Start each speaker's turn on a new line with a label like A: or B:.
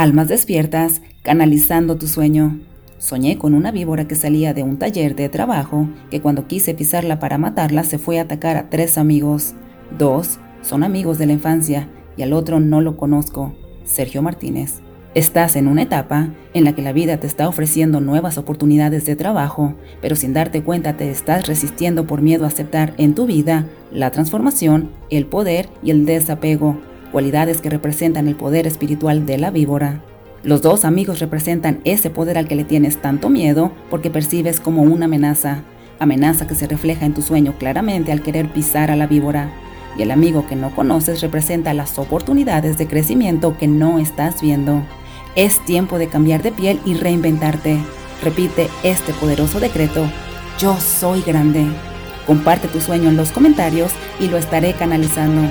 A: Almas despiertas, canalizando tu sueño. Soñé con una víbora que salía de un taller de trabajo, que cuando quise pisarla para matarla se fue a atacar a tres amigos. Dos son amigos de la infancia y al otro no lo conozco, Sergio Martínez. Estás en una etapa en la que la vida te está ofreciendo nuevas oportunidades de trabajo, pero sin darte cuenta te estás resistiendo por miedo a aceptar en tu vida la transformación, el poder y el desapego, cualidades que representan el poder espiritual de la víbora. Los dos amigos representan ese poder al que le tienes tanto miedo porque percibes como una amenaza, amenaza que se refleja en tu sueño claramente al querer pisar a la víbora y el amigo que no conoces representa las oportunidades de crecimiento que no estás viendo. Es tiempo de cambiar de piel y reinventarte. Repite este poderoso decreto. Yo soy grande. Comparte tu sueño en los comentarios y lo estaré canalizando.